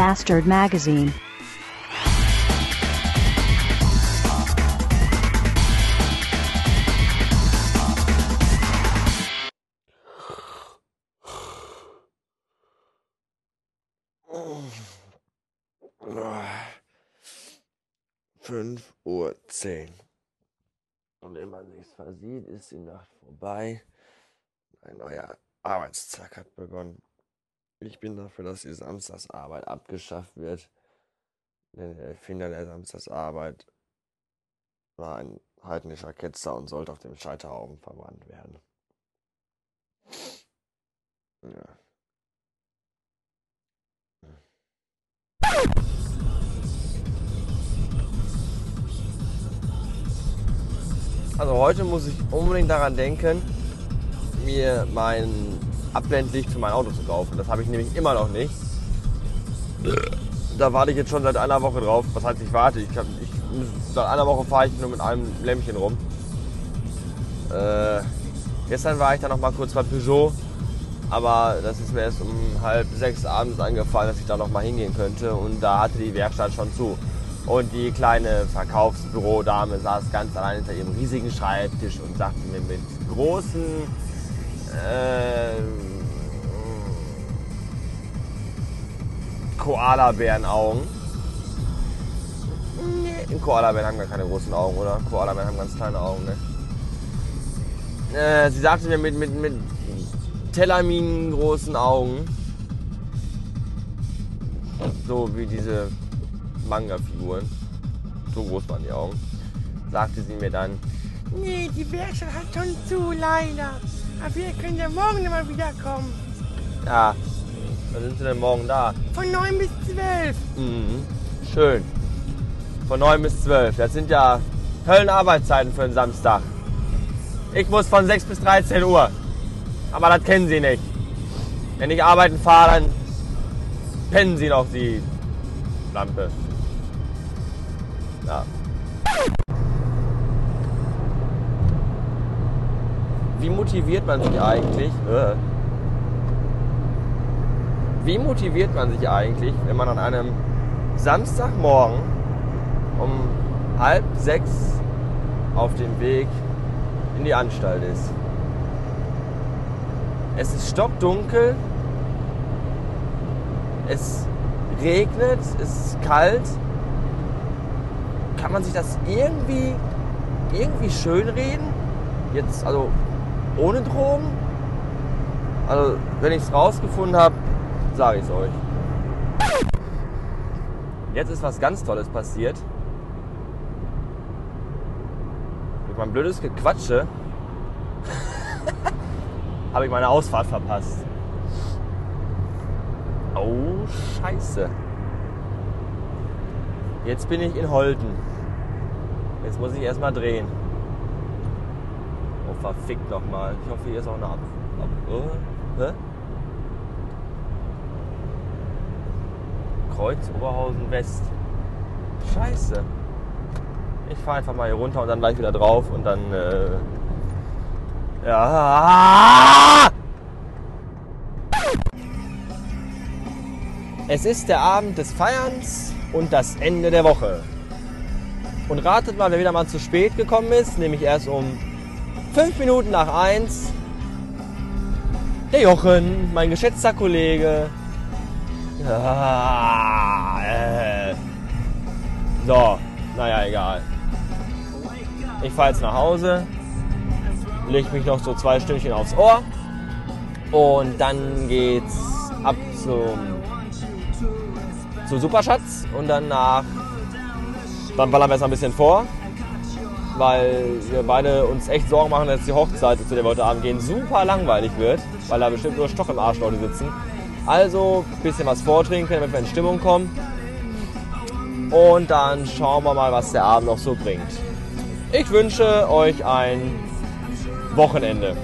Bastard Magazine. Fünf Uhr zehn. Und wenn man sich's versieht, ist die Nacht vorbei. Ein neuer Arbeitstag hat begonnen. Ich bin dafür, dass die Samstagsarbeit abgeschafft wird. Denn der Erfinder der Samstagsarbeit war ein heidnischer Ketzer und sollte auf dem Scheiterhaufen verbrannt werden. Ja. Also heute muss ich unbedingt daran denken, mir Abblendlicht für mein Auto zu kaufen. Das habe ich nämlich immer noch nicht. Da warte ich jetzt schon seit einer Woche drauf. Was heißt ich warte? Ich, hab, ich seit einer Woche fahre ich nur mit einem Lämpchen rum. Äh, gestern war ich dann noch mal kurz bei Peugeot, aber das ist mir erst um halb sechs abends eingefallen, dass ich da noch mal hingehen könnte und da hatte die Werkstatt schon zu. Und die kleine Verkaufsbürodame saß ganz allein hinter ihrem riesigen Schreibtisch und sagte mir mit großen äh, Koala-Bären-Augen. Nee, Koala-Bären haben gar keine großen Augen, oder? Koala-Bären haben ganz kleine Augen, ne? Äh, sie sagte mir mit, mit, mit Telaminen großen Augen. So wie diese Manga-Figuren. So groß waren die Augen. Sagte sie mir dann, Nee, die Werkstatt hat schon zu, leider. Aber wir können ja morgen immer wiederkommen. ja, wann sind sie denn morgen da? Von 9 bis 12. Mhm. Schön. Von 9 bis 12. Das sind ja Höllenarbeitszeiten für einen Samstag. Ich muss von 6 bis 13 Uhr. Aber das kennen Sie nicht. Wenn ich arbeiten fahre, dann pennen Sie noch die Lampe. Ja. Wie motiviert man sich eigentlich? Äh, wie motiviert man sich eigentlich, wenn man an einem Samstagmorgen um halb sechs auf dem Weg in die Anstalt ist? Es ist stockdunkel, es regnet, es ist kalt. Kann man sich das irgendwie, irgendwie schönreden? Jetzt, also ohne Drogen? Also, wenn ich es rausgefunden habe, sage ich es euch. Jetzt ist was ganz Tolles passiert. Durch mein blödes Gequatsche habe ich meine Ausfahrt verpasst. Oh, scheiße. Jetzt bin ich in Holten. Jetzt muss ich erstmal drehen. Oh, verfickt nochmal. Ich hoffe, hier ist auch eine Ab... Ab äh? Hä? Kreuz Oberhausen West. Scheiße. Ich fahre einfach mal hier runter und dann gleich wieder drauf und dann. Äh, ja. Es ist der Abend des Feierns und das Ende der Woche. Und ratet mal, wer wieder mal zu spät gekommen ist, nämlich erst um fünf Minuten nach eins. Der Jochen, mein geschätzter Kollege. Ah, äh. So, naja, egal. Ich fahre jetzt nach Hause, leg mich noch so zwei Stündchen aufs Ohr und dann geht's ab zum, zu Superschatz und danach, dann ballern wir jetzt ein bisschen vor, weil wir beide uns echt Sorgen machen, dass die Hochzeit, zu der wir heute Abend gehen, super langweilig wird, weil da bestimmt nur Stoch im Arsch Leute sitzen. Also ein bisschen was vortrinken, damit wir in Stimmung kommen. Und dann schauen wir mal, was der Abend noch so bringt. Ich wünsche euch ein Wochenende.